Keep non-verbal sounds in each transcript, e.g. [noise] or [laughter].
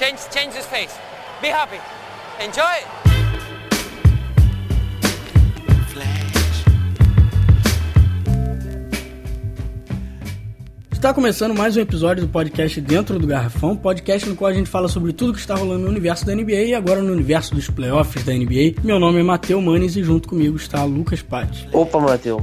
Change, change his face. Be happy. Enjoy. Está começando mais um episódio do podcast Dentro do Garrafão, podcast no qual a gente fala sobre tudo que está rolando no universo da NBA e agora no universo dos playoffs da NBA. Meu nome é Matheus Manes e junto comigo está Lucas Patti. Opa, Matheus.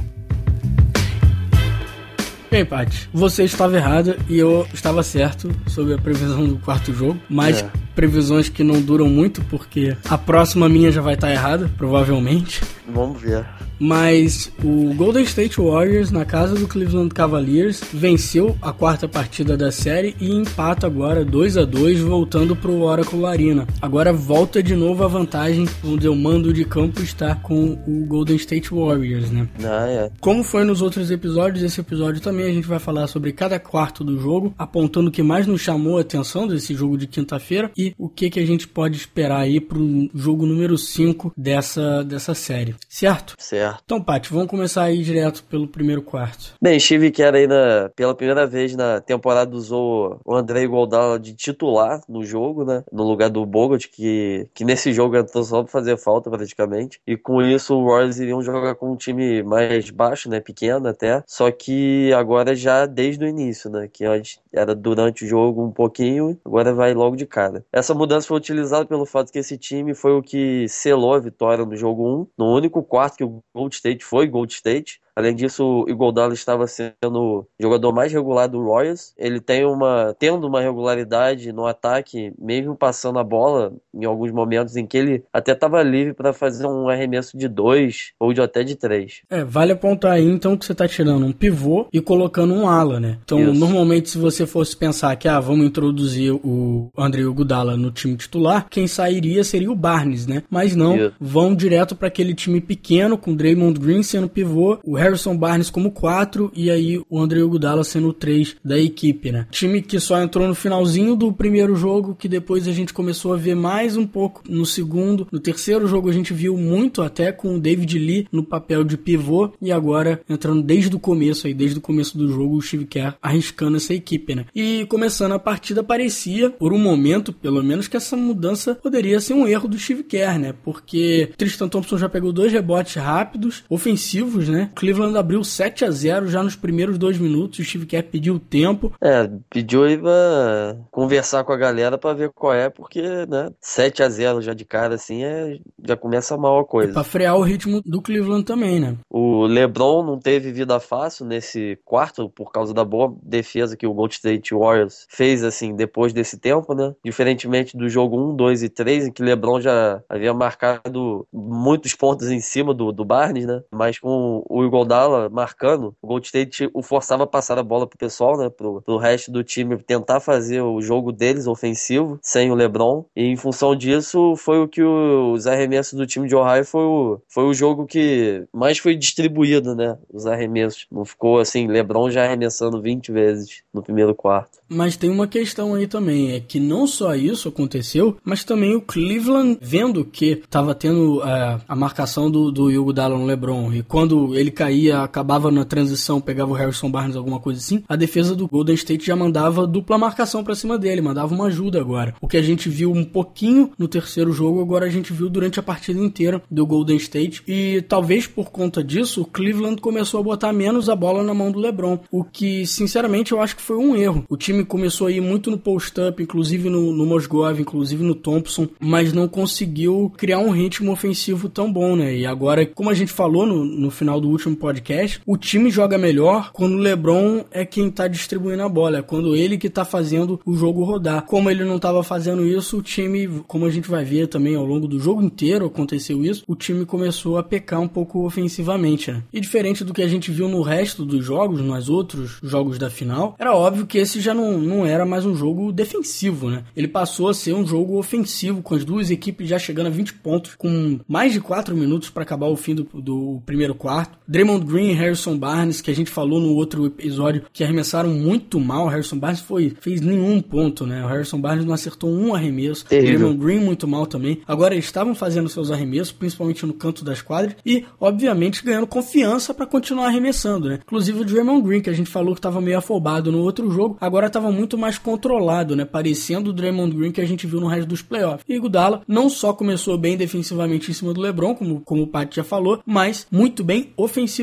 Bem, Paty, você estava errada e eu estava certo sobre a previsão do quarto jogo, mas é. Previsões que não duram muito porque a próxima minha já vai estar errada, provavelmente. Vamos ver. Mas o Golden State Warriors, na casa do Cleveland Cavaliers, venceu a quarta partida da série e empata agora 2 a 2 voltando para o Oracle Arena. Agora volta de novo a vantagem, onde o mando de campo está com o Golden State Warriors, né? Ah, é. Como foi nos outros episódios, esse episódio também a gente vai falar sobre cada quarto do jogo, apontando o que mais nos chamou a atenção desse jogo de quinta-feira e o que, que a gente pode esperar aí para o jogo número 5 dessa, dessa série. Certo? Certo. Então, Paty, vamos começar aí direto pelo primeiro quarto. Bem, Steve Kerr aí na, pela primeira vez na temporada usou o André Iguodala de titular no jogo, né? No lugar do Bogut, que, que nesse jogo entrou só pra fazer falta praticamente. E com isso o Warriors iriam jogar com um time mais baixo, né? Pequeno até. Só que agora já desde o início, né? Que antes era durante o jogo um pouquinho, agora vai logo de cara. Essa mudança foi utilizada pelo fato que esse time foi o que selou a vitória no jogo 1, no único quarto que o Gold State foi Gold State. Além disso, o Iguodala estava sendo o jogador mais regular do Royals. Ele tem uma tendo uma regularidade no ataque, mesmo passando a bola em alguns momentos em que ele até estava livre para fazer um arremesso de dois ou de até de três. É, vale apontar aí então que você está tirando um pivô e colocando um ala, né? Então, Isso. normalmente se você fosse pensar que ah, vamos introduzir o André Iguodala no time titular, quem sairia seria o Barnes, né? Mas não, Isso. vão direto para aquele time pequeno com Draymond Green sendo pivô, o Harrison Barnes como 4 e aí o André Iguodala sendo o 3 da equipe, né? Time que só entrou no finalzinho do primeiro jogo, que depois a gente começou a ver mais um pouco no segundo. No terceiro jogo a gente viu muito até com o David Lee no papel de pivô e agora entrando desde o começo aí, desde o começo do jogo, o Steve Kerr arriscando essa equipe, né? E começando a partida parecia, por um momento, pelo menos, que essa mudança poderia ser um erro do Steve Kerr, né? Porque Tristan Thompson já pegou dois rebotes rápidos, ofensivos, né? Cleveland Cleveland abriu 7 a 0 já nos primeiros dois minutos. O Steve Kerr pediu tempo. É, pediu aí pra conversar com a galera pra ver qual é, porque, né, 7 a 0 já de cara, assim, é, já começa mal a coisa. É pra frear o ritmo do Cleveland também, né? O LeBron não teve vida fácil nesse quarto, por causa da boa defesa que o Gold State Warriors fez, assim, depois desse tempo, né? Diferentemente do jogo 1, 2 e 3, em que LeBron já havia marcado muitos pontos em cima do, do Barnes, né? Mas com o Iguodala marcando, o Gold State o forçava a passar a bola pro pessoal, né, pro, pro resto do time tentar fazer o jogo deles ofensivo, sem o LeBron, e em função disso foi o que o, os arremessos do time de Ohio foi o, foi o jogo que mais foi distribuído, né, os arremessos. Não ficou assim, LeBron já arremessando 20 vezes no primeiro quarto. Mas tem uma questão aí também, é que não só isso aconteceu, mas também o Cleveland, vendo que estava tendo uh, a marcação do, do Hugo Dallon LeBron, e quando ele caía caía, acabava na transição, pegava o Harrison Barnes, alguma coisa assim, a defesa do Golden State já mandava dupla marcação para cima dele, mandava uma ajuda agora. O que a gente viu um pouquinho no terceiro jogo, agora a gente viu durante a partida inteira do Golden State. E talvez por conta disso, o Cleveland começou a botar menos a bola na mão do LeBron, o que sinceramente eu acho que foi um erro. O time começou a ir muito no post-up, inclusive no, no Mosgov, inclusive no Thompson, mas não conseguiu criar um ritmo ofensivo tão bom, né? E agora, como a gente falou no, no final do último podcast, o time joga melhor quando o LeBron é quem tá distribuindo a bola, é quando ele que tá fazendo o jogo rodar. Como ele não tava fazendo isso, o time, como a gente vai ver também ao longo do jogo inteiro aconteceu isso, o time começou a pecar um pouco ofensivamente, né? E diferente do que a gente viu no resto dos jogos, nos outros jogos da final, era óbvio que esse já não, não era mais um jogo defensivo, né? Ele passou a ser um jogo ofensivo, com as duas equipes já chegando a 20 pontos, com mais de 4 minutos para acabar o fim do, do primeiro quarto. Draymond Draymond Green e Harrison Barnes, que a gente falou no outro episódio, que arremessaram muito mal. O Harrison Barnes foi, fez nenhum ponto, né? O Harrison Barnes não acertou um arremesso. Terrível. Draymond Green muito mal também. Agora eles estavam fazendo seus arremessos, principalmente no canto das quadras, e obviamente ganhando confiança para continuar arremessando, né? Inclusive o Draymond Green, que a gente falou que estava meio afobado no outro jogo, agora estava muito mais controlado, né? Parecendo o Draymond Green que a gente viu no resto dos playoffs. E Iguodala não só começou bem defensivamente em cima do LeBron, como, como o Pat já falou, mas muito bem ofensivamente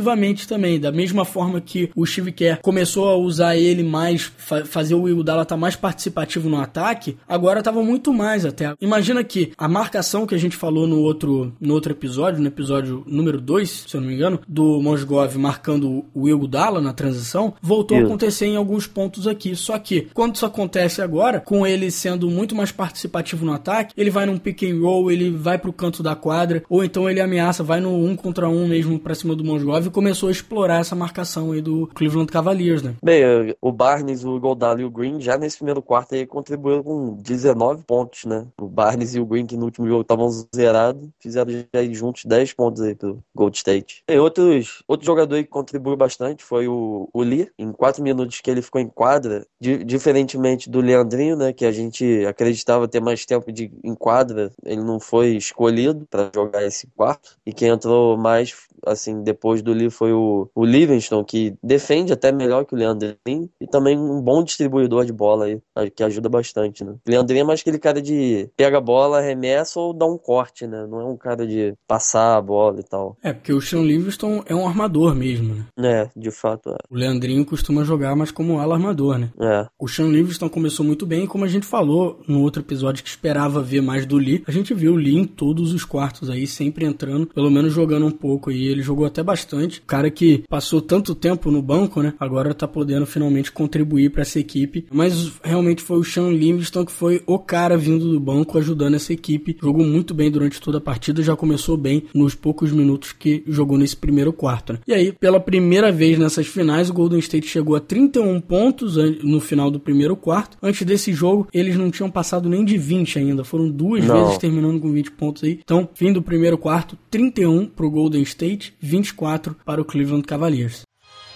também. Da mesma forma que o Steve Kerr começou a usar ele mais, fa fazer o Iguodala estar tá mais participativo no ataque, agora estava muito mais até. Imagina que a marcação que a gente falou no outro, no outro episódio, no episódio número 2, se eu não me engano, do Mosgov marcando o Iguodala na transição, voltou a acontecer em alguns pontos aqui. Só que quando isso acontece agora, com ele sendo muito mais participativo no ataque, ele vai num pick and roll, ele vai pro canto da quadra, ou então ele ameaça, vai no um contra um mesmo pra cima do Mosgov e começou a explorar essa marcação aí do Cleveland Cavaliers, né? Bem, o Barnes, o Goldal e o Green já nesse primeiro quarto aí contribuíram com 19 pontos, né? O Barnes e o Green, que no último jogo estavam zerados, fizeram já juntos 10 pontos aí pro Gold State. E outros, outro jogador que contribuiu bastante foi o, o Lee. Em 4 minutos que ele ficou em quadra, di, diferentemente do Leandrinho, né? Que a gente acreditava ter mais tempo de em quadra, ele não foi escolhido para jogar esse quarto. E quem entrou mais assim, depois do Lee foi o, o Livingston, que defende até melhor que o Leandrinho, e também um bom distribuidor de bola aí, que ajuda bastante, né? O Leandrinho é mais aquele cara de pega a bola, arremessa ou dá um corte, né? Não é um cara de passar a bola e tal. É, porque o Sean Livingston é um armador mesmo, né? É, de fato é. O Leandrinho costuma jogar mais como ala armador, né? É. O Sean Livingston começou muito bem, como a gente falou no outro episódio que esperava ver mais do Lee, a gente viu o Lee em todos os quartos aí, sempre entrando, pelo menos jogando um pouco aí ele jogou até bastante. O cara que passou tanto tempo no banco, né? Agora tá podendo finalmente contribuir para essa equipe. Mas realmente foi o Sean Livingston que foi o cara vindo do banco ajudando essa equipe. Jogou muito bem durante toda a partida, já começou bem nos poucos minutos que jogou nesse primeiro quarto. Né? E aí, pela primeira vez nessas finais, o Golden State chegou a 31 pontos no final do primeiro quarto. Antes desse jogo, eles não tinham passado nem de 20 ainda. Foram duas não. vezes terminando com 20 pontos aí. Então, fim do primeiro quarto, 31 pro Golden State, 24 para o Cleveland Cavaliers.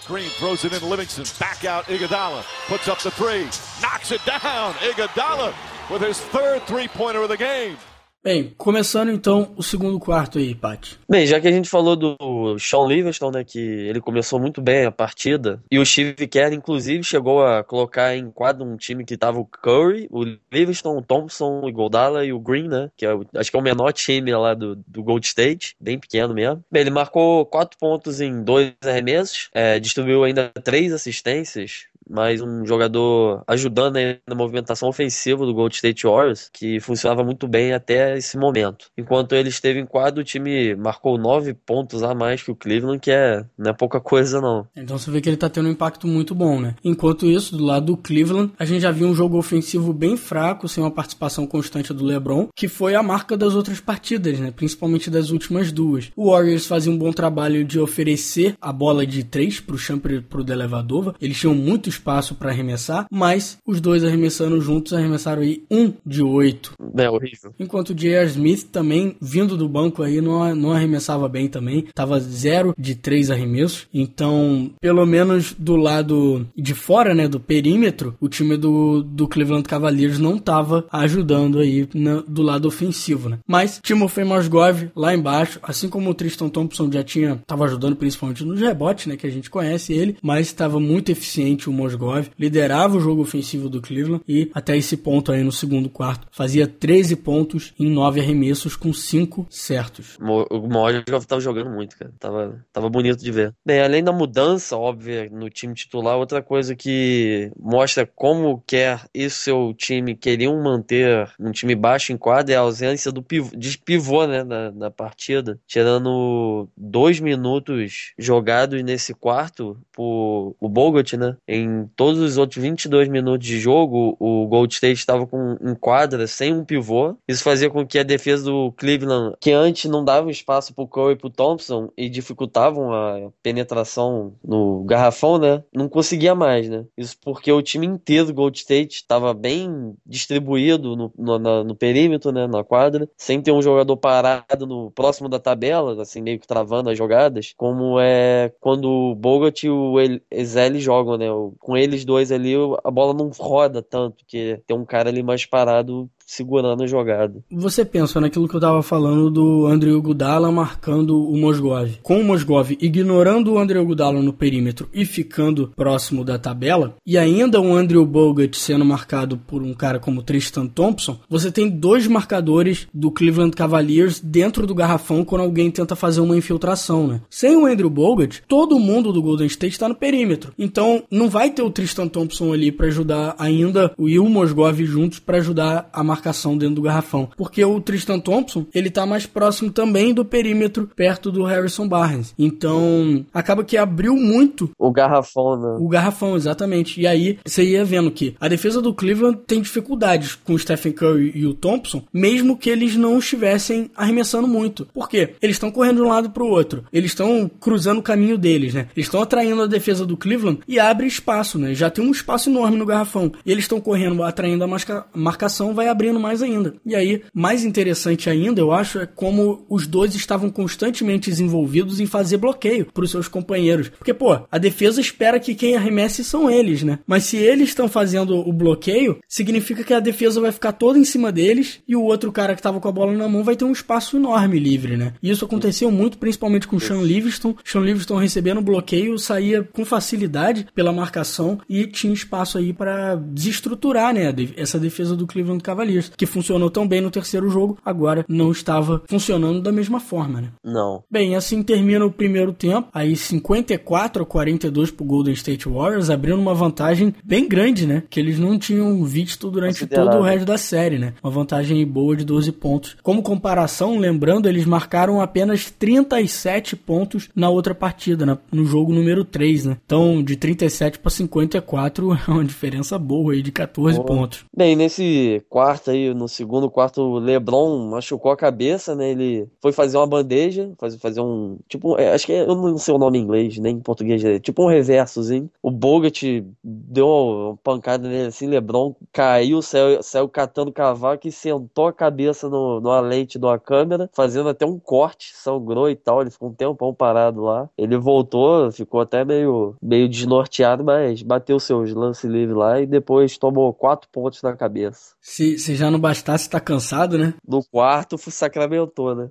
Green throws it in Livingston. Back out Iguodala. Puts up the three. Knocks it down. Iguodala with his third three-pointer of the game. Bem, começando então o segundo quarto aí, Paty. Bem, já que a gente falou do Sean Livingston, né, que ele começou muito bem a partida, e o Steve Kerr, inclusive, chegou a colocar em quadro um time que tava o Curry, o Livingston, o Thompson, o Goldala e o Green, né, que é, acho que é o menor time lá do, do Gold State, bem pequeno mesmo. Bem, ele marcou quatro pontos em dois arremessos, é, distribuiu ainda três assistências, mas um jogador ajudando na movimentação ofensiva do Gold State Warriors, que funcionava muito bem até esse momento. Enquanto ele esteve em quadro, o time marcou nove pontos a mais que o Cleveland, que é, não é pouca coisa não. Então você vê que ele tá tendo um impacto muito bom, né? Enquanto isso, do lado do Cleveland, a gente já viu um jogo ofensivo bem fraco, sem uma participação constante do LeBron, que foi a marca das outras partidas, né? Principalmente das últimas duas. O Warriors fazia um bom trabalho de oferecer a bola de três pro Champ e pro Delevadova. Eles tinham muitos espaço para arremessar, mas os dois arremessando juntos arremessaram aí um de oito. É horrível. Enquanto o J.R. Smith também, vindo do banco aí, não, não arremessava bem também. Tava zero de três arremessos. Então, pelo menos do lado de fora, né, do perímetro, o time do, do Cleveland Cavaliers não tava ajudando aí na, do lado ofensivo, né. Mas Timofey Mozgov lá embaixo, assim como o Tristan Thompson já tinha, tava ajudando principalmente nos rebotes, né, que a gente conhece ele, mas estava muito eficiente o Mozgov, liderava o jogo ofensivo do Cleveland e até esse ponto aí no segundo quarto fazia 13 pontos em 9 arremessos com 5 certos. O Mozgov tava jogando muito, cara. Tava, tava bonito de ver. Bem, além da mudança óbvia no time titular, outra coisa que mostra como quer e seu time queriam manter um time baixo em quadra é a ausência do pivô, de pivô né, na, na partida, tirando dois minutos jogados nesse quarto por o Bogut, né, em em todos os outros 22 minutos de jogo, o Gold State estava com um quadra sem um pivô. Isso fazia com que a defesa do Cleveland, que antes não dava espaço pro Curry e pro Thompson e dificultavam a penetração no garrafão, né? Não conseguia mais, né? Isso porque o time inteiro do Gold State estava bem distribuído no, no, na, no, perímetro, né? Na quadra, sem ter um jogador parado no próximo da tabela, assim, meio que travando as jogadas, como é quando o Bogut e o Ezeli jogam, né? Com eles dois ali, a bola não roda tanto, que tem um cara ali mais parado segurando a jogada. Você pensa naquilo que eu tava falando do André Gudala marcando o Mosgov. Com o Mosgov ignorando o André Gudala no perímetro e ficando próximo da tabela, e ainda o Andrew Bogut sendo marcado por um cara como Tristan Thompson, você tem dois marcadores do Cleveland Cavaliers dentro do garrafão quando alguém tenta fazer uma infiltração, né? Sem o Andrew Bogut, todo mundo do Golden State está no perímetro. Então, não vai ter o Tristan Thompson ali para ajudar ainda o Will Mosgov juntos para ajudar a marcar marcação dentro do garrafão. Porque o Tristan Thompson, ele tá mais próximo também do perímetro, perto do Harrison Barnes. Então, acaba que abriu muito o garrafão, né? O garrafão, exatamente. E aí, você ia vendo que a defesa do Cleveland tem dificuldades com o Stephen Curry e o Thompson, mesmo que eles não estivessem arremessando muito. Por quê? Eles estão correndo de um lado para o outro. Eles estão cruzando o caminho deles, né? Eles estão atraindo a defesa do Cleveland e abre espaço, né? Já tem um espaço enorme no garrafão. E eles estão correndo, atraindo a marcação, vai abrindo mais ainda. E aí, mais interessante ainda, eu acho, é como os dois estavam constantemente envolvidos em fazer bloqueio para os seus companheiros. Porque, pô, a defesa espera que quem arremesse são eles, né? Mas se eles estão fazendo o bloqueio, significa que a defesa vai ficar toda em cima deles e o outro cara que estava com a bola na mão vai ter um espaço enorme livre, né? E isso aconteceu muito, principalmente com o Sean Livingston. Sean Livingston recebendo bloqueio, saía com facilidade pela marcação e tinha espaço aí para desestruturar, né, essa defesa do Cleveland Cavaliers que funcionou tão bem no terceiro jogo, agora não estava funcionando da mesma forma, né? Não. Bem, assim termina o primeiro tempo, aí 54 a 42 pro Golden State Warriors, abrindo uma vantagem bem grande, né? Que eles não tinham visto durante todo o resto da série, né? Uma vantagem boa de 12 pontos. Como comparação, lembrando, eles marcaram apenas 37 pontos na outra partida, né? no jogo número 3, né? Então, de 37 para 54 é uma diferença boa aí de 14 boa. pontos. Bem, nesse quarto aí aí no segundo quarto o LeBron machucou a cabeça, né? Ele foi fazer uma bandeja, fazer, fazer um. Tipo, é, acho que é, eu não sei o nome em inglês, nem em português, é, tipo um reversozinho. O Bogut deu uma pancada nele assim, LeBron caiu, saiu, saiu catando cavaco e sentou a cabeça no, numa lente de uma câmera, fazendo até um corte, sangrou e tal. Ele ficou um tempão parado lá. Ele voltou, ficou até meio, meio desnorteado, mas bateu seus lances livres lá e depois tomou quatro pontos na cabeça. Se, se já não bastasse estar tá cansado, né? No quarto, sacramentou, né?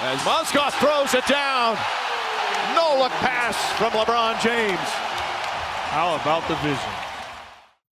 As Mozgov throws it down. No look pass from LeBron James. How about the vision?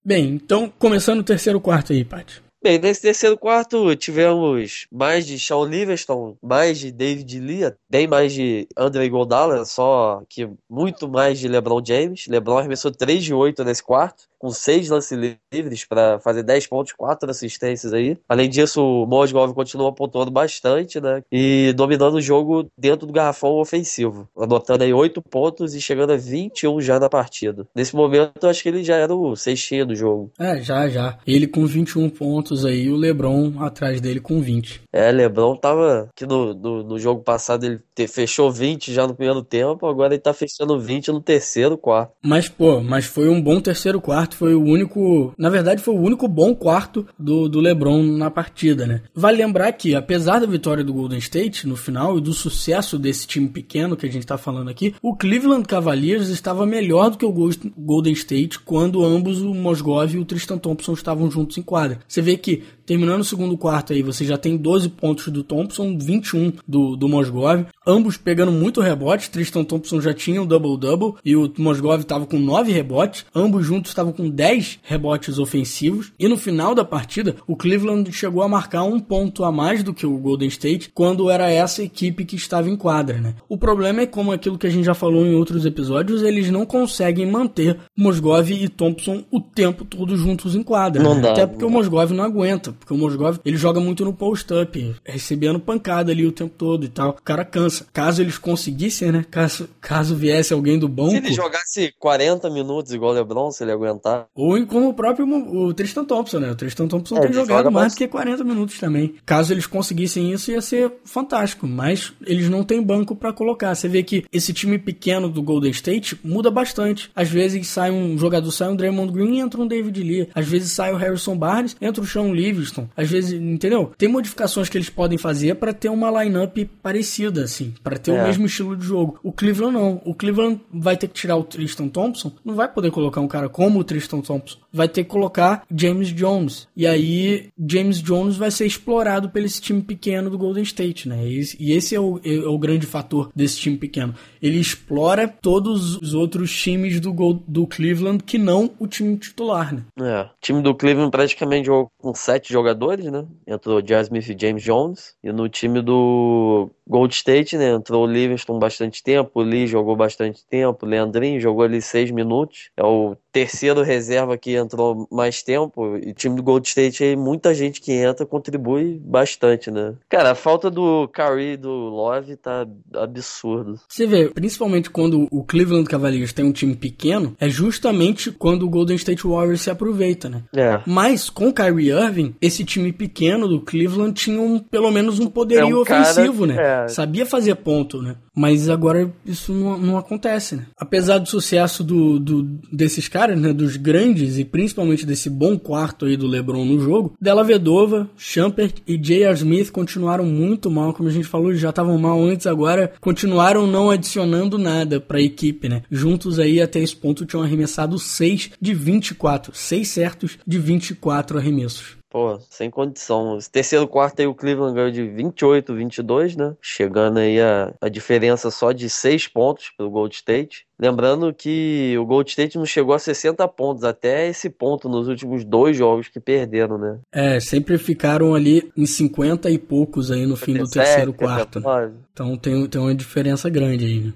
Bem, então começando o terceiro quarto aí, Paty. Bem, nesse terceiro quarto tivemos mais de Shawn Livingston, mais de David Lee, bem mais de Andre Iguodala, só que muito mais de LeBron James. LeBron arremessou 3 de 8 nesse quarto com seis lances livres para fazer 10 pontos, quatro assistências aí. Além disso, o Mosgov continua pontuando bastante, né? E dominando o jogo dentro do garrafão ofensivo, anotando aí 8 pontos e chegando a 21 já na partida. Nesse momento, eu acho que ele já era o sextinho do jogo. É, já, já. Ele com 21 pontos aí, o LeBron atrás dele com 20. É, LeBron tava que no, no, no, jogo passado ele te, fechou 20 já no primeiro tempo, agora ele tá fechando 20 no terceiro quarto. Mas, pô, mas foi um bom terceiro quarto quarto foi o único. Na verdade, foi o único bom quarto do, do LeBron na partida, né? Vale lembrar que, apesar da vitória do Golden State no final e do sucesso desse time pequeno que a gente tá falando aqui, o Cleveland Cavaliers estava melhor do que o Golden State quando ambos, o Mosgov e o Tristan Thompson, estavam juntos em quadra. Você vê que Terminando o segundo quarto aí, você já tem 12 pontos do Thompson, 21 do, do Mosgov, ambos pegando muito rebote. Tristan Thompson já tinha um double-double e o Mosgov estava com 9 rebotes. Ambos juntos estavam com 10 rebotes ofensivos e no final da partida o Cleveland chegou a marcar um ponto a mais do que o Golden State quando era essa equipe que estava em quadra, né? O problema é como aquilo que a gente já falou em outros episódios, eles não conseguem manter Mosgov e Thompson o tempo todo juntos em quadra. Não né? dá, Até porque o Mosgov não aguenta, porque o Mosgov ele joga muito no post-up, recebendo pancada ali o tempo todo e tal. O cara cansa. Caso eles conseguissem, né? Caso, caso viesse alguém do banco. Se ele jogasse 40 minutos igual o LeBron, se ele aguentar. Ou como o próprio o Tristan Thompson, né? O Tristan Thompson É, tem jogado joga mais do que 40 minutos também. Caso eles conseguissem isso, ia ser fantástico. Mas eles não têm banco pra colocar. Você vê que esse time pequeno do Golden State muda bastante. Às vezes sai um jogador, sai um Draymond Green e entra um David Lee. Às vezes sai o Harrison Barnes, entra o Sean Livingston. Às vezes, entendeu? Tem modificações que eles podem fazer pra ter uma lineup parecida, assim, Pra ter o É. mesmo estilo de jogo. O Cleveland não. O Cleveland vai ter que tirar o Tristan Thompson, não vai poder colocar um cara como o Tristan Thompson. Vai ter que colocar James Jones. E aí, James Jones vai ser explorado pelo esse time pequeno do Golden State, né? E esse- e esse é o, é o grande fator desse time pequeno. Ele explora todos os outros times do, Gol- do Cleveland que não o time titular, né? É. O time do Cleveland praticamente jogou com sete jogadores, né? Entrou J.R. Smith e James Jones. E no time do Gold State, né? Entrou o Livingston bastante tempo, o Lee jogou bastante tempo, o Leandrinho jogou ali seis minutos. É o terceiro reserva que entrou mais tempo. E o time do Gold State aí, muita gente que entra contribui bastante, né? Cara, a falta do Curry e do Love tá absurdo. Você vê, principalmente quando o Cleveland Cavaliers tem um time pequeno, é justamente quando o Golden State Warriors se aproveita, né? É. Mas com o Kyrie Irving, esse time pequeno do Cleveland tinha um, pelo menos um poderio É um cara- ofensivo, né? é. Sabia fazer ponto, né? Mas agora isso não, não acontece, né? Apesar do sucesso do, do- desses caras, né? Dos grandes e principalmente desse bom quarto aí do LeBron no jogo, Della Vedova, Shumpert e J.R. Smith continuaram muito mal, como a gente falou, já estavam mal antes, agora continuaram não adicionando nada pra equipe, né? Juntos aí até esse ponto tinham arremessado 6 de 24, 6 certos de 24 arremessos. Pô, sem condição. Esse terceiro quarto aí o Cleveland ganhou de 28, 22, né? Chegando aí a, a diferença só de 6 pontos pro Gold State. Lembrando que o Gold State não chegou a 60 pontos até esse ponto nos últimos dois jogos que perderam, né? É, sempre ficaram ali em 50 e poucos aí no fim do 57, terceiro quarto. 59. Então tem, tem uma diferença grande aí, né?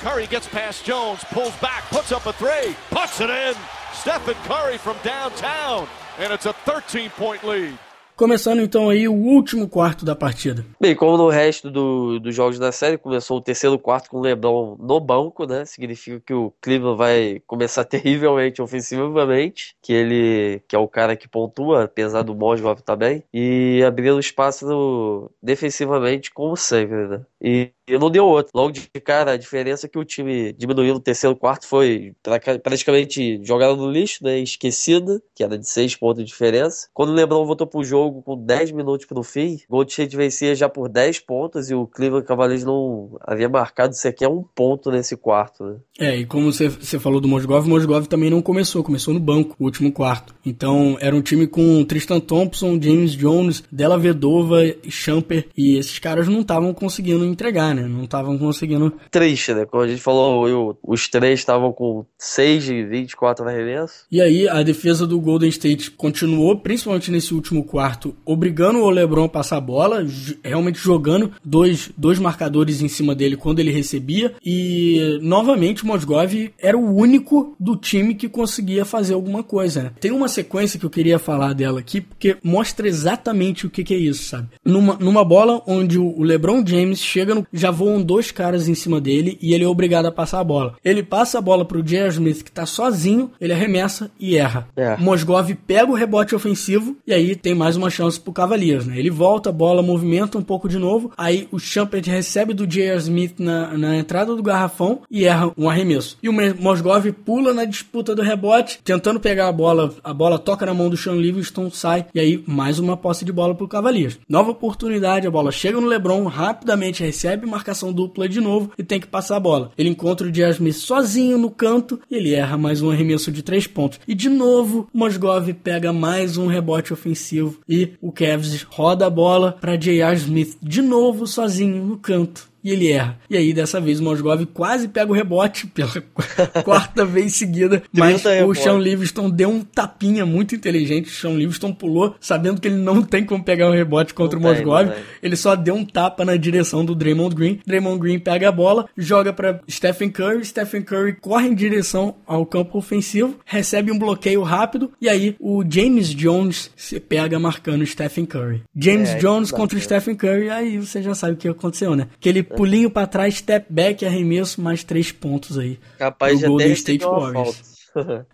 Curry gets past Jones, pulls back, puts up a three, puts it in. Stephen Curry from downtown, and it's a 13 point lead. Começando então aí o último quarto da partida. Bem, como no resto do- dos jogos da série, começou o terceiro quarto com o LeBron no banco, né? Significa que o Cleveland vai começar [laughs] terrivelmente ofensivamente, que ele que é o cara que pontua, apesar do Mosgov também, e abrindo espaço no- defensivamente, como sempre, né? E, e não deu outro. Logo de cara, a diferença que o time diminuiu no terceiro quarto foi pra- praticamente jogada no lixo, né? Esquecida, que era de seis pontos de diferença. Quando o LeBron voltou pro jogo com 10 minutos pro fim, Gold State vencia já por 10 pontos e o Cleveland Cavaliers não havia marcado sequer um ponto nesse quarto, né? É, e como você, você falou do Mosgov, o Mosgov também não começou, começou no banco, o último quarto. Então era um time com Tristan Thompson, James Jones, Della Vedova, Champer, e esses caras não estavam conseguindo entregar, né? Não estavam conseguindo. Triste, né? Como a gente falou, eu- os três estavam com 6 de 24 no arremesso. E aí a defesa do Golden State continuou, principalmente nesse último quarto, obrigando o LeBron a passar a bola, realmente jogando dois, dois marcadores em cima dele quando ele recebia. E novamente o Mosgov era o único do time que conseguia fazer alguma coisa. Né? Tem uma sequência que eu queria falar dela aqui, porque mostra exatamente o que, que é isso, sabe? Numa, numa bola onde o LeBron James chega, no, já voam dois caras em cima dele e ele é obrigado a passar a bola. Ele passa a bola pro J.R. Smith, que tá sozinho, ele arremessa e erra. É. Mosgov pega o rebote ofensivo e aí tem mais uma chance pro Cavaliers, né? Ele volta, a bola movimenta um pouco de novo, aí o Champert recebe do J.R. Smith na, na entrada do garrafão e erra um arremesso. E o Mosgov pula na disputa do rebote, tentando pegar a bola, a bola toca na mão do Sean Livingston, sai, e aí mais uma posse de bola pro Cavaliers. Nova oportunidade, a bola chega no LeBron, rapidamente recebe marcação dupla de novo e tem que passar a bola. Ele encontra o J.R. Smith sozinho no canto e ele erra mais um arremesso de três pontos. E de novo, Mosgov pega mais um rebote ofensivo e o Cavs roda a bola para J.R. Smith de novo sozinho no canto. E ele erra. E aí, dessa vez, o Mosgov quase pega o rebote pela [laughs] quarta vez seguida, mas o Sean Livingston deu um tapinha muito inteligente. O Sean Livingston pulou, sabendo que ele não tem como pegar o rebote contra não o Mosgov. Ele só deu um tapa na direção do Draymond Green. Draymond Green pega a bola, joga para Stephen Curry. Stephen Curry corre em direção ao campo ofensivo, recebe um bloqueio rápido e aí o James Jones se pega marcando Stephen Curry. James é, Jones contra o Stephen Curry, aí você já sabe o que aconteceu, né? Aquele pulinho para trás, step back, arremesso, mais três pontos aí. Capaz de Golden State Warriors.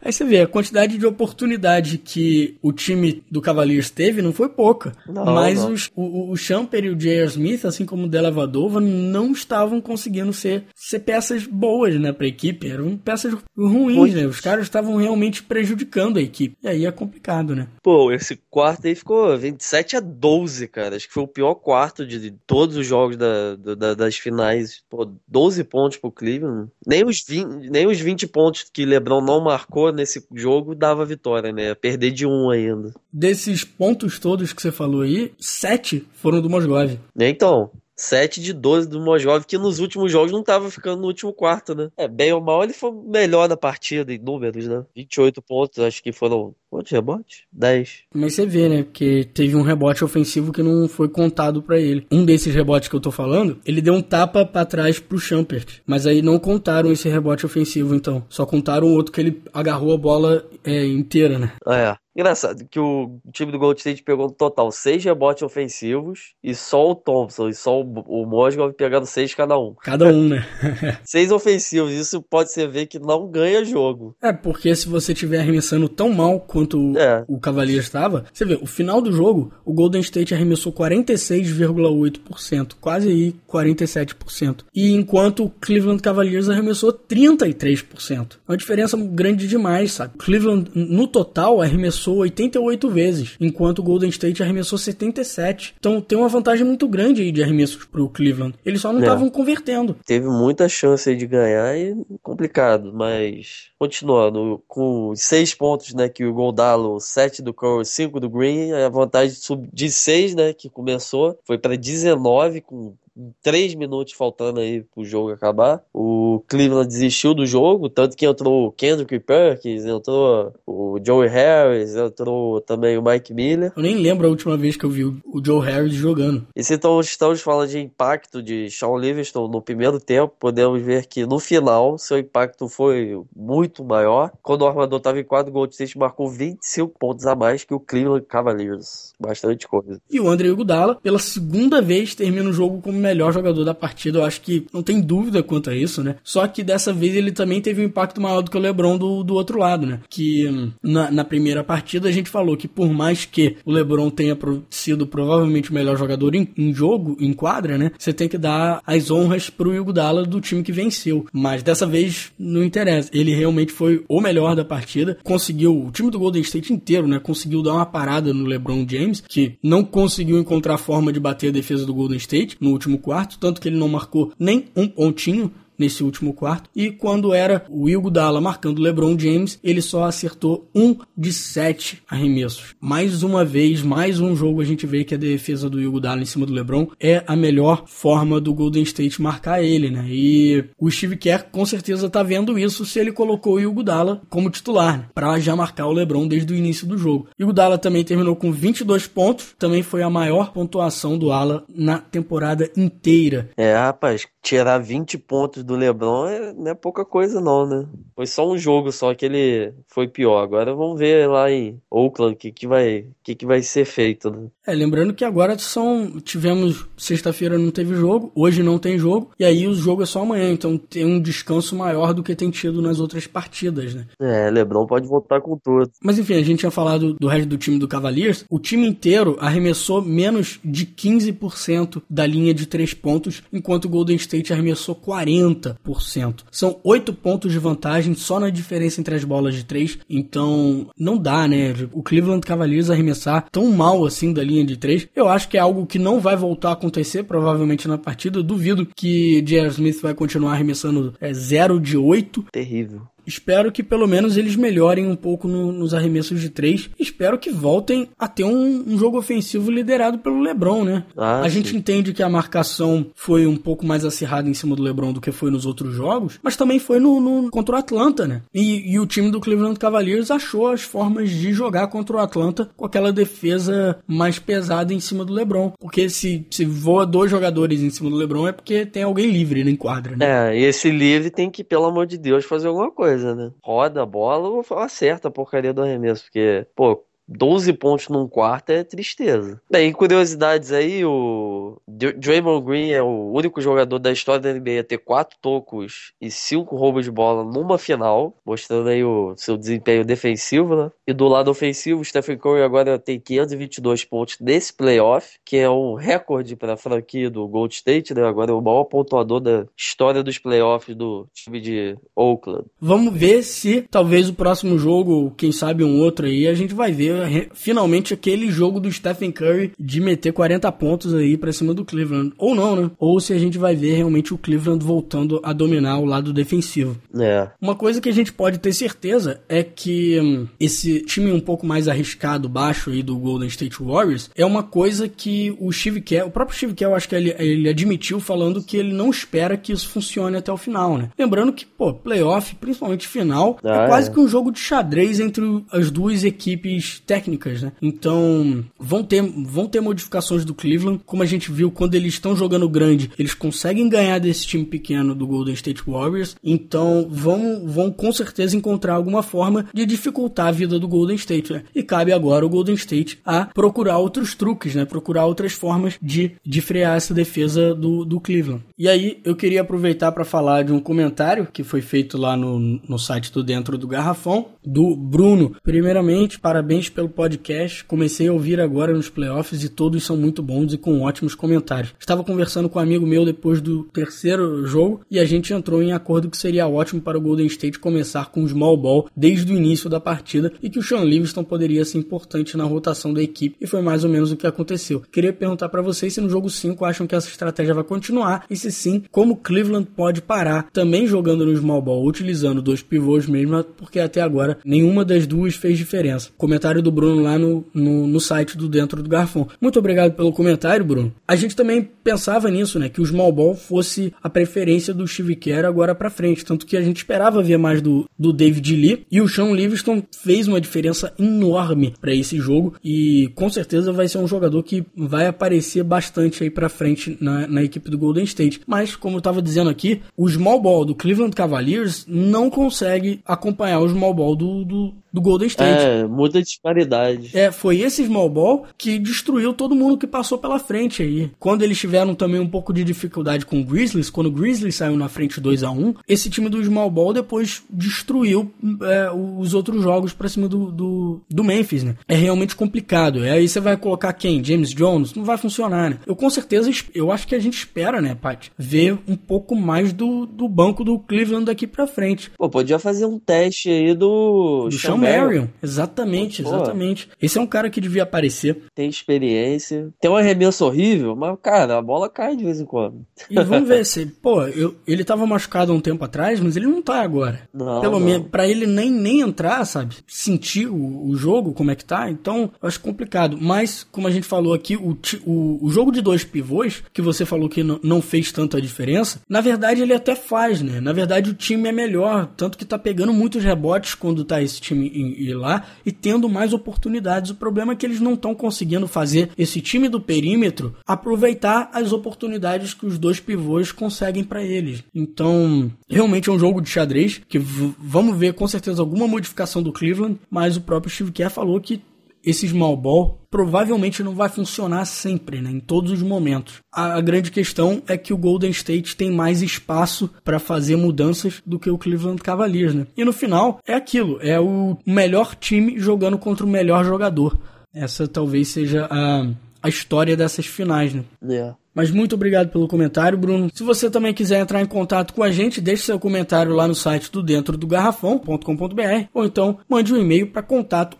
Aí você vê, a quantidade de oportunidade que o time do Cavaliers teve não foi pouca. Não, mas não. Os, o, o Champer e o J.R. Smith, assim como o Delavadova, não estavam conseguindo ser, ser peças boas né, pra equipe. Eram peças ruins, né? Os caras estavam realmente prejudicando a equipe. E aí é complicado, né? Pô, esse quarto aí ficou 27 a 12, cara. Acho que foi o pior quarto de, de todos os jogos da, da, das finais. Pô, 12 pontos pro Cleveland. Nem os 20, nem os 20 pontos que LeBron não marcou nesse jogo dava vitória, né? Perder de um ainda. Desses pontos todos que você falou aí, sete foram do Mosgov. Então, 7 de 12 do Mojov, que nos últimos jogos não estava ficando no último quarto, né? É, bem ou mal, ele foi melhor na partida em números, né? 28 pontos, acho que foram. Quantos rebotes? 10. Mas você vê, né? Porque teve um rebote ofensivo que não foi contado para ele. Um desses rebotes que eu tô falando, ele deu um tapa para trás pro Champert. Mas aí não contaram esse rebote ofensivo, então. Só contaram o outro que ele agarrou a bola é, inteira, né? É. Engraçado que o time do Gold State pegou no total seis rebotes ofensivos e só o Thompson e só o, o Mosgov pegando seis cada um. Cada um, né? [laughs] seis ofensivos, isso pode ser ver que não ganha jogo. É, porque se você estiver arremessando tão mal quanto é. o Cavaliers estava, você vê, o final do jogo, o Golden State arremessou 46,8%, quase aí 47%. E enquanto o Cleveland Cavaliers arremessou 33%. Uma diferença grande demais, sabe? O Cleveland, no total, arremessou arremessou 88 vezes, enquanto o Golden State arremessou 77. Então tem uma vantagem muito grande aí de arremessos pro Cleveland. Eles só não estavam é. convertendo. Teve muita chance aí de ganhar e complicado, mas continuando, com seis pontos, né, que o Goldalo, 7 do Curry, 5 do Green, a vantagem de 6, né, que começou, foi para 19 com três minutos faltando aí pro jogo acabar. O Cleveland desistiu do jogo, tanto que entrou o Kendrick Perkins, entrou o Joey Harris, entrou também o Mike Miller. Eu nem lembro a última vez que eu vi o Joe Harris jogando. E se então estamos falando de impacto de Sean Livingston no primeiro tempo, podemos ver que no final seu impacto foi muito maior. Quando o armador estava em quadro, o Gold State marcou 25 pontos a mais que o Cleveland Cavaliers. Bastante coisa. E o André Iguodala, pela segunda vez, termina o jogo como melhor jogador da partida. Eu acho que não tem dúvida quanto a isso, né? Só que dessa vez ele também teve um impacto maior do que o LeBron do, do outro lado, né? Que hum, na, na primeira partida a gente falou que por mais que o LeBron tenha sido provavelmente o melhor jogador em, em jogo, em quadra, né? Você tem que dar as honras pro Iguodala do time que venceu. Mas dessa vez não interessa. Ele realmente foi o melhor da partida. Conseguiu, o time do Golden State inteiro, né? Conseguiu dar uma parada no LeBron James, que não conseguiu encontrar forma de bater a defesa do Golden State no último quarto, tanto que ele não marcou nem um pontinho nesse último quarto. E quando era o Will Dalla marcando LeBron James, ele só acertou um de sete arremessos. Mais uma vez, mais um jogo a gente vê que a defesa do Will Dalla em cima do LeBron é a melhor forma do Golden State marcar ele, né? E o Steve Kerr com certeza tá vendo isso se ele colocou o Will Dalla como titular, né? para já marcar o LeBron desde o início do jogo. E o Dalla também terminou com 22 pontos, também foi a maior pontuação do Ala na temporada inteira. É, rapaz, tirar 20 pontos do LeBron é, não é pouca coisa não, né? Foi só um jogo só que ele foi pior. Agora vamos ver lá em Oakland o que, que, vai, que, que vai ser feito, né? É, lembrando que agora são. Tivemos. Sexta-feira não teve jogo, hoje não tem jogo, e aí o jogo é só amanhã, então tem um descanso maior do que tem tido nas outras partidas, né? É, Lebron pode voltar com tudo. Mas enfim, a gente tinha falado do resto do time do Cavaliers. O time inteiro arremessou menos de 15% da linha de três pontos, enquanto o Golden State arremessou 40%. São oito pontos de vantagem só na diferença entre as bolas de três, então não dá, né? O Cleveland Cavaliers arremessar tão mal assim da linha de três. Eu acho que é algo que não vai voltar a acontecer, provavelmente na partida. Duvido que J.R. Smith vai continuar arremessando é, 0 de 8. Terrível. Espero que pelo menos eles melhorem um pouco no, nos arremessos de três. Espero que voltem a ter um, um jogo ofensivo liderado pelo LeBron, né? Ah, a sim. gente entende que a marcação foi um pouco mais acirrada em cima do LeBron do que foi nos outros jogos, mas também foi no, no contra o Atlanta, né? E, e, o time do Cleveland Cavaliers achou as formas de jogar contra o Atlanta com aquela defesa mais pesada em cima do LeBron, porque se, se voa dois jogadores em cima do LeBron é porque tem alguém livre na quadra, né? É, e esse livre tem que, pelo amor de Deus, fazer alguma coisa, né? Roda a bola ou acerta a porcaria do arremesso, porque, pô, 12 pontos num quarto é tristeza. Bem, curiosidades aí, o Draymond Green é o único jogador da história da NBA a ter quatro tocos e cinco roubos de bola numa final, mostrando aí o seu desempenho defensivo, né? E do lado ofensivo, Stephen Curry agora tem 522 pontos nesse playoff, que é um recorde para a franquia do Gold State, né? Agora é o maior pontuador da história dos playoffs do time de Oakland. Vamos ver se talvez o próximo jogo, quem sabe um outro aí, a gente vai ver finalmente aquele jogo do Stephen Curry de meter 40 pontos aí para cima do Cleveland. Ou não, né? Ou se a gente vai ver realmente o Cleveland voltando a dominar o lado defensivo. É. Uma coisa que a gente pode ter certeza é que hum, esse time um pouco mais arriscado, baixo aí do Golden State Warriors, é uma coisa que o Steve Kerr, o próprio Steve Kerr, eu acho que ele, ele admitiu falando que ele não espera que isso funcione até o final, né? Lembrando que, pô, playoff, principalmente final, é ah, é quase é. que um jogo de xadrez entre as duas equipes técnicas, né? Então, vão ter, vão ter modificações do Cleveland, como a gente viu quando eles estão jogando grande, eles conseguem ganhar desse time pequeno do Golden State Warriors, então vão, vão com certeza encontrar alguma forma de dificultar a vida do Golden State, né? E cabe agora o Golden State a procurar outros truques, né? Procurar outras formas de, de frear essa defesa do, do Cleveland. E aí, eu queria aproveitar para falar de um comentário que foi feito lá no, no site do Dentro do Garrafão, do Bruno. Primeiramente, parabéns pelo podcast. Comecei a ouvir agora nos playoffs e todos são muito bons e com ótimos comentários. Estava conversando com um amigo meu depois do terceiro jogo e a gente entrou em acordo que seria ótimo para o Golden State começar com small ball desde o início da partida e que o Sean Livingston poderia ser importante na rotação da equipe e foi mais ou menos o que aconteceu. Queria perguntar para vocês se no jogo 5 acham que essa estratégia vai continuar e se sim, como Cleveland pode parar também jogando no small ball, utilizando dois pivôs mesmo, porque até agora nenhuma das duas fez diferença. Comentário do Bruno lá no, no, no, site do Dentro do Garfão. Muito obrigado pelo comentário, Bruno. A gente também pensava nisso, né? Que o small ball fosse a preferência do Steve Kerr agora para frente. Tanto que a gente esperava ver mais do, do David Lee. E o Sean Livingston fez uma diferença enorme para esse jogo. E com certeza vai ser um jogador que vai aparecer bastante aí para frente na, na equipe do Golden State. Mas, como eu tava dizendo aqui, o small ball do Cleveland Cavaliers não consegue acompanhar o small ball do, do, do Golden State. É, muita disparidade. É, foi esse small ball que destruiu todo mundo que passou pela frente aí. Quando eles tiveram também um pouco de dificuldade com o Grizzlies, quando o Grizzlies saiu na frente 2 a 1 esse time do small ball depois destruiu é, os outros jogos pra cima do, do, do, Memphis, né? É realmente complicado. É, aí você vai colocar quem? James Jones? Não vai funcionar, né? Eu com certeza, eu acho que a gente espera, né, Pat? Ver um pouco mais do, do banco do Cleveland daqui pra frente. Pô, podia fazer um teste aí do... Do Sean Marion. Exatamente, Pô, exatamente. Esse é um cara que devia aparecer. Tem experiência. Tem um arremesso horrível, mas, cara, a bola cai de vez em quando. E vamos ver [laughs] se. Pô, eu, ele tava machucado há um tempo atrás, mas ele não tá agora. Não. Pelo menos, pra ele nem, nem entrar, sabe? Sentir o, o jogo, como é que tá. Então, eu acho complicado. Mas, como a gente falou aqui, o, o, o jogo de dois pivôs, que você falou que não, não fez tanta diferença, na verdade ele até faz, né? Na verdade o time é melhor. Tanto que tá pegando muitos rebotes quando tá esse time em lá e tendo mais oportunidades. O problema é que eles não estão conseguindo fazer esse time do perímetro aproveitar as oportunidades que os dois pivôs conseguem para eles. Então, realmente é um jogo de xadrez que vamos ver com certeza alguma modificação do Cleveland, mas o próprio Steve Kerr falou que esse small ball provavelmente não vai funcionar sempre, né, em todos os momentos. A, a grande questão é que o Golden State tem mais espaço para fazer mudanças do que o Cleveland Cavaliers, né? E no final é aquilo, é o melhor time jogando contra o melhor jogador. Essa talvez seja a, a história dessas finais, né? Yeah. Mas muito obrigado pelo comentário, Bruno. Se você também quiser entrar em contato com a gente, deixe seu comentário lá no site do dentro do garrafão.com.br ou então mande um e-mail para contato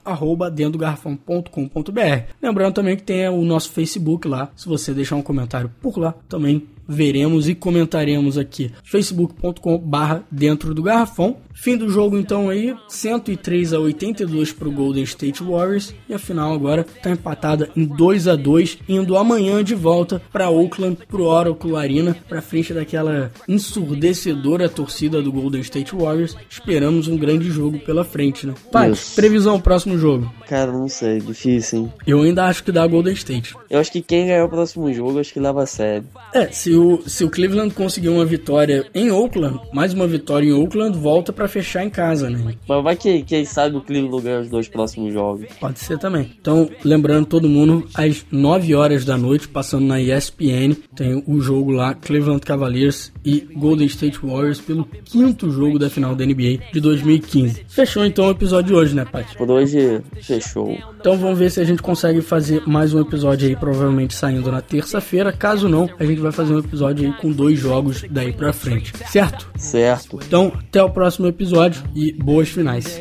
dentro do garrafão.com.br. Lembrando também que tem o nosso Facebook lá. Se você deixar um comentário por lá, também veremos e comentaremos aqui. facebook.com barra dentro do garrafão. Fim do jogo então aí, 103 a 82 para o Golden State Warriors e a final agora está empatada em 2 a 2, indo amanhã de volta para Oakland pro Oracle Arena, para frente daquela ensurdecedora torcida do Golden State Warriors. Esperamos um grande jogo pela frente, né? Pai, previsão próximo jogo. Cara, não sei, difícil, hein? Eu ainda acho que dá Golden State. Eu acho que quem ganhar o próximo jogo, acho que leva a sério. É, se o, se o Cleveland conseguir uma vitória em Oakland, mais uma vitória em Oakland, volta para fechar em casa, né? Mas vai que, quem sabe o Cleveland ganha os dois próximos jogos. Pode ser também. Então, lembrando todo mundo, às 9 horas da noite, passando na ESPN, tem o jogo lá, Cleveland Cavaliers e Golden State Warriors pelo quinto jogo da final da NBA de 2015. Fechou então o episódio de hoje, né, Paty? Por hoje, fechou. Então vamos ver se a gente consegue fazer mais um episódio aí, provavelmente saindo na terça-feira. Caso não, a gente vai fazer um episódio aí com dois jogos daí pra frente, certo? Certo. Então, até o próximo episódio e boas finais.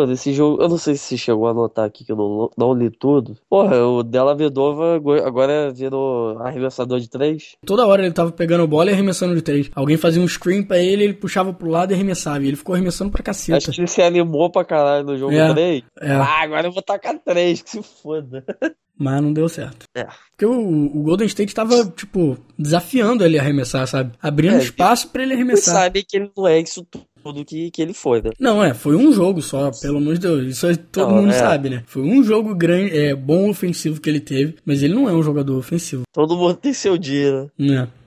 Pô, desse jogo, eu não sei se você chegou a anotar aqui que eu não, não li tudo. Porra, o Della Vedova agora- virou arremessador de três. Toda hora ele tava pegando a bola e arremessando de três. Alguém fazia um screen pra ele, ele puxava pro lado e arremessava. E ele ficou arremessando pra caceta. Acho que ele se animou pra caralho no jogo É, 3. é. Ah, agora eu vou tacar três, que se foda. [laughs] Mas não deu certo. É. Porque o, o Golden State tava, tipo, desafiando ele a arremessar, sabe? Abrindo É, espaço pra ele arremessar. sabe que ele não é isso tudo que, que ele foi, né? Não, é, foi um jogo só, pelo amor de Deus. Isso todo Não, mundo é. sabe, né? Foi um jogo grande, é, bom ofensivo que ele teve, mas ele não é um jogador ofensivo, Todo mundo tem seu dia, né? né?